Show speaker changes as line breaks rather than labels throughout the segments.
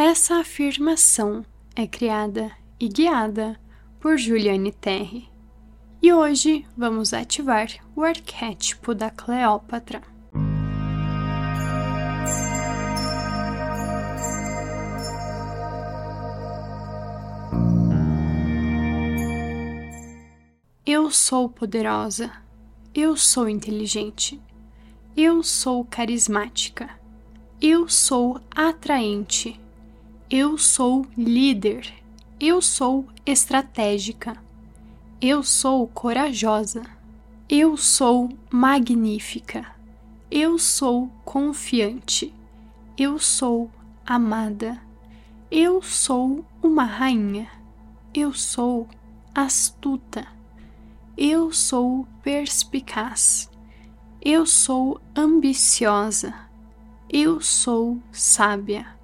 Essa afirmação é criada e guiada por Juliane Terry. E hoje vamos ativar o arquétipo da Cleópatra. Eu sou poderosa. Eu sou inteligente. Eu sou carismática. Eu sou atraente. Eu sou líder. Eu sou estratégica. Eu sou corajosa. Eu sou magnífica. Eu sou confiante. Eu sou amada. Eu sou uma rainha. Eu sou astuta. Eu sou perspicaz. Eu sou ambiciosa. Eu sou sábia.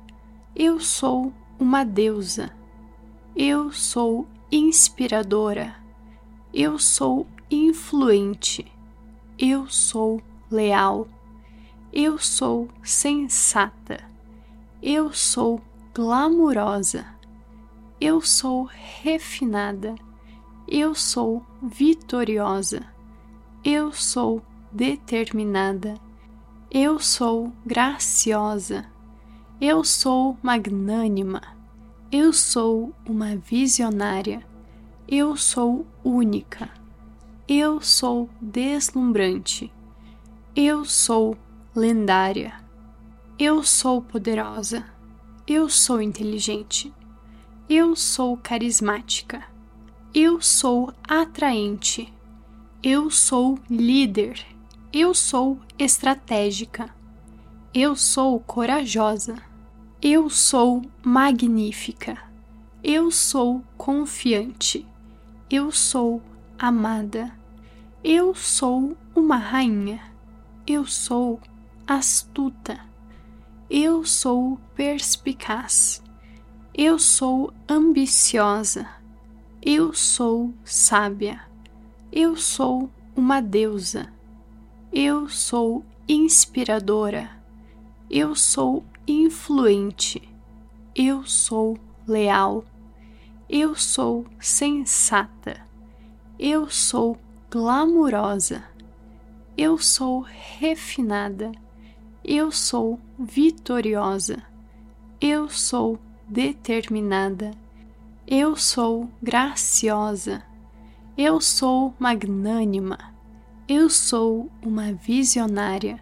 Eu sou uma deusa. Eu sou inspiradora. Eu sou influente. Eu sou leal. Eu sou sensata. Eu sou glamurosa. Eu sou refinada. Eu sou vitoriosa. Eu sou determinada. Eu sou graciosa. Eu sou magnânima. Eu sou uma visionária. Eu sou única. Eu sou deslumbrante. Eu sou lendária. Eu sou poderosa. Eu sou inteligente. Eu sou carismática. Eu sou atraente. Eu sou líder. Eu sou estratégica. Eu sou corajosa. Eu sou magnífica. Eu sou confiante. Eu sou amada. Eu sou uma rainha. Eu sou astuta. Eu sou perspicaz. Eu sou ambiciosa. Eu sou sábia. Eu sou uma deusa. Eu sou inspiradora. Eu sou influente. Eu sou leal. Eu sou sensata. Eu sou glamurosa. Eu sou refinada. Eu sou vitoriosa. Eu sou determinada. Eu sou graciosa. Eu sou magnânima. Eu sou uma visionária.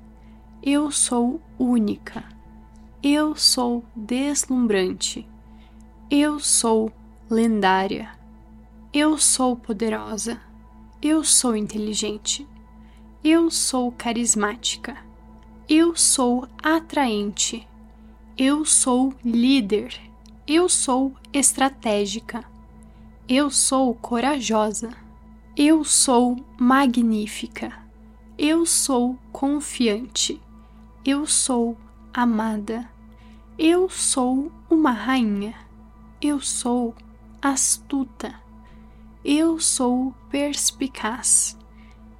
Eu sou única. Eu sou deslumbrante. Eu sou lendária. Eu sou poderosa. Eu sou inteligente. Eu sou carismática. Eu sou atraente. Eu sou líder. Eu sou estratégica. Eu sou corajosa. Eu sou magnífica. Eu sou confiante. Eu sou amada. Eu sou uma rainha. Eu sou astuta. Eu sou perspicaz.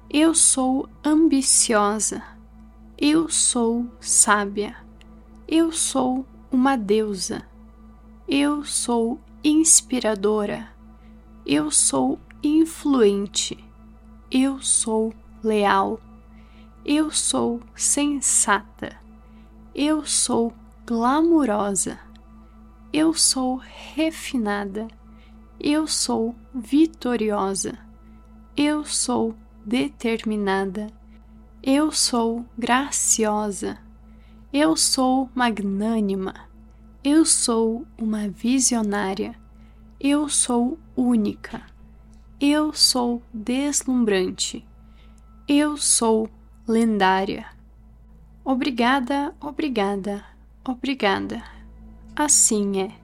Eu sou ambiciosa. Eu sou sábia. Eu sou uma deusa. Eu sou inspiradora. Eu sou influente. Eu sou leal. Eu sou sensata. Eu sou glamurosa. Eu sou refinada. Eu sou vitoriosa. Eu sou determinada. Eu sou graciosa. Eu sou magnânima. Eu sou uma visionária. Eu sou única. Eu sou deslumbrante. Eu sou lendária. Obrigada, obrigada, obrigada. Assim é.